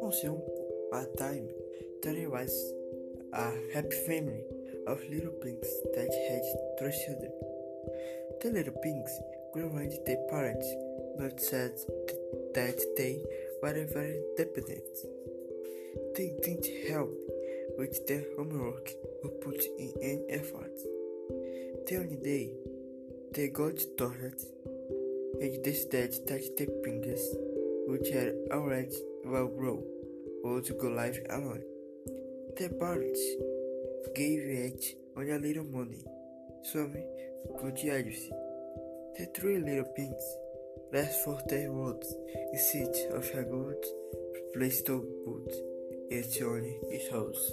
Once upon a time, there was a happy family of little pigs that had three children. The little pigs grew around their parents, but said that they were very dependent. They didn't help with their homework or put in any effort. The only day they got tired and decided that the pigs, which had already well grown, would go live alone. The parents gave each only a little money, some good advice. The three little pigs left for their woods in search of a good place to put its only house.